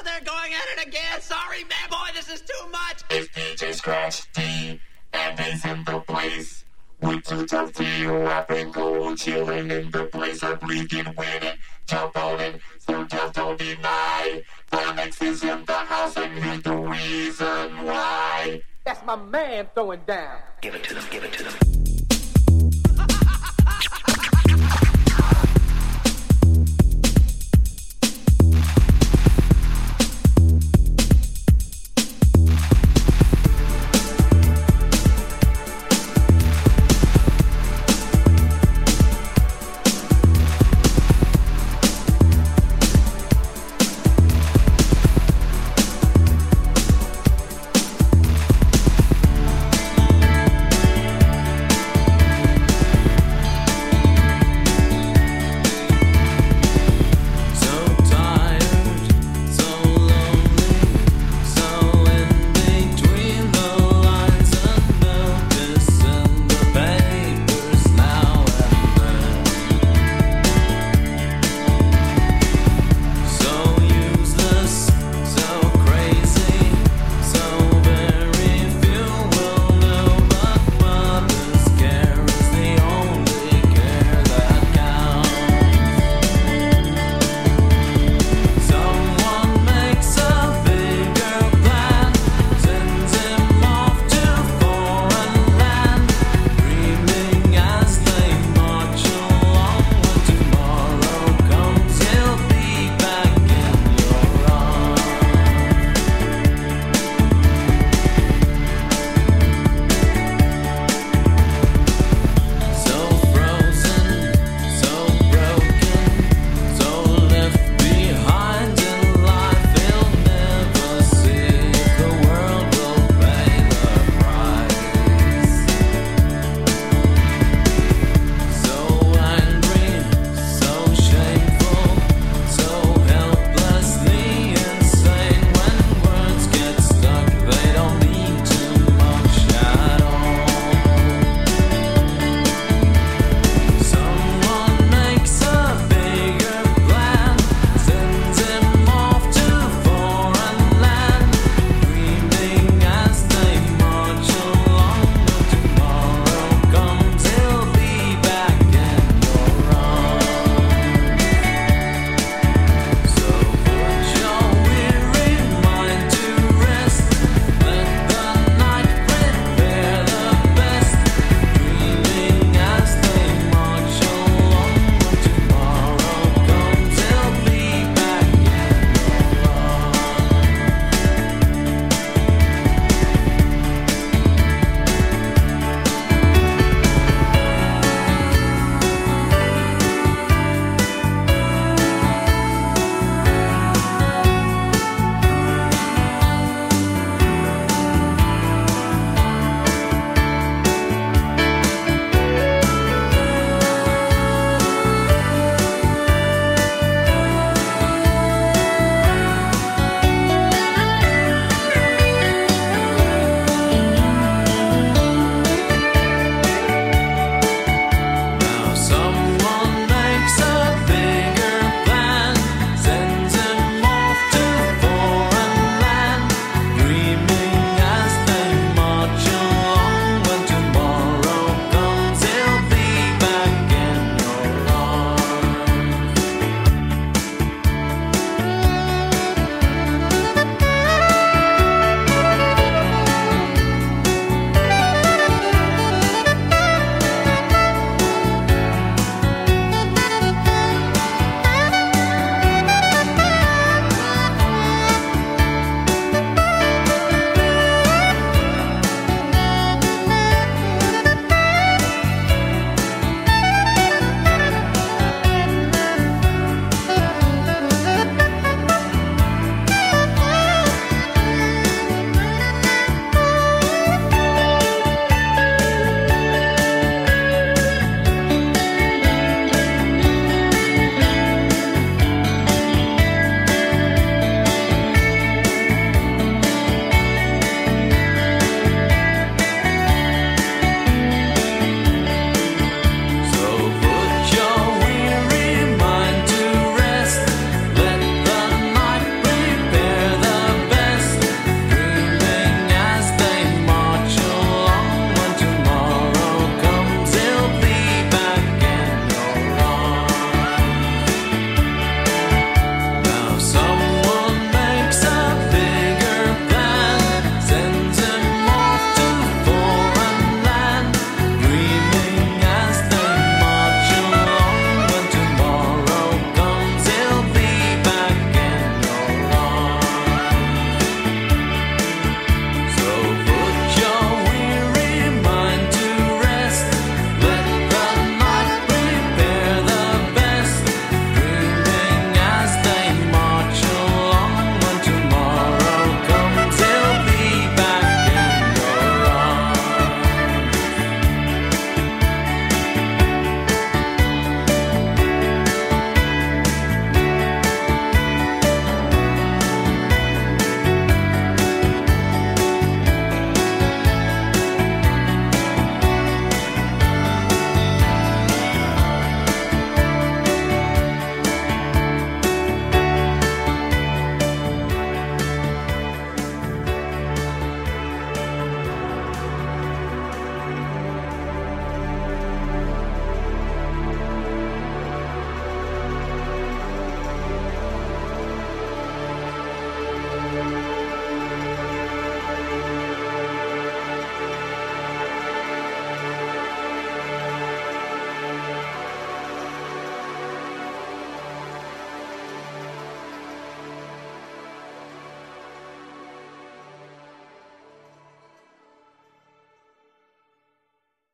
Oh, they're going at it again. Sorry, man, boy, this is too much. If DJ Scratch D, and he's in the place. We too tough to you, rapping, cool, chilling in the place of bleeding, winning, jump on it, so just don't deny. The next is in the house, and here's the reason why. That's my man throwing down. Give it to them, give it to them.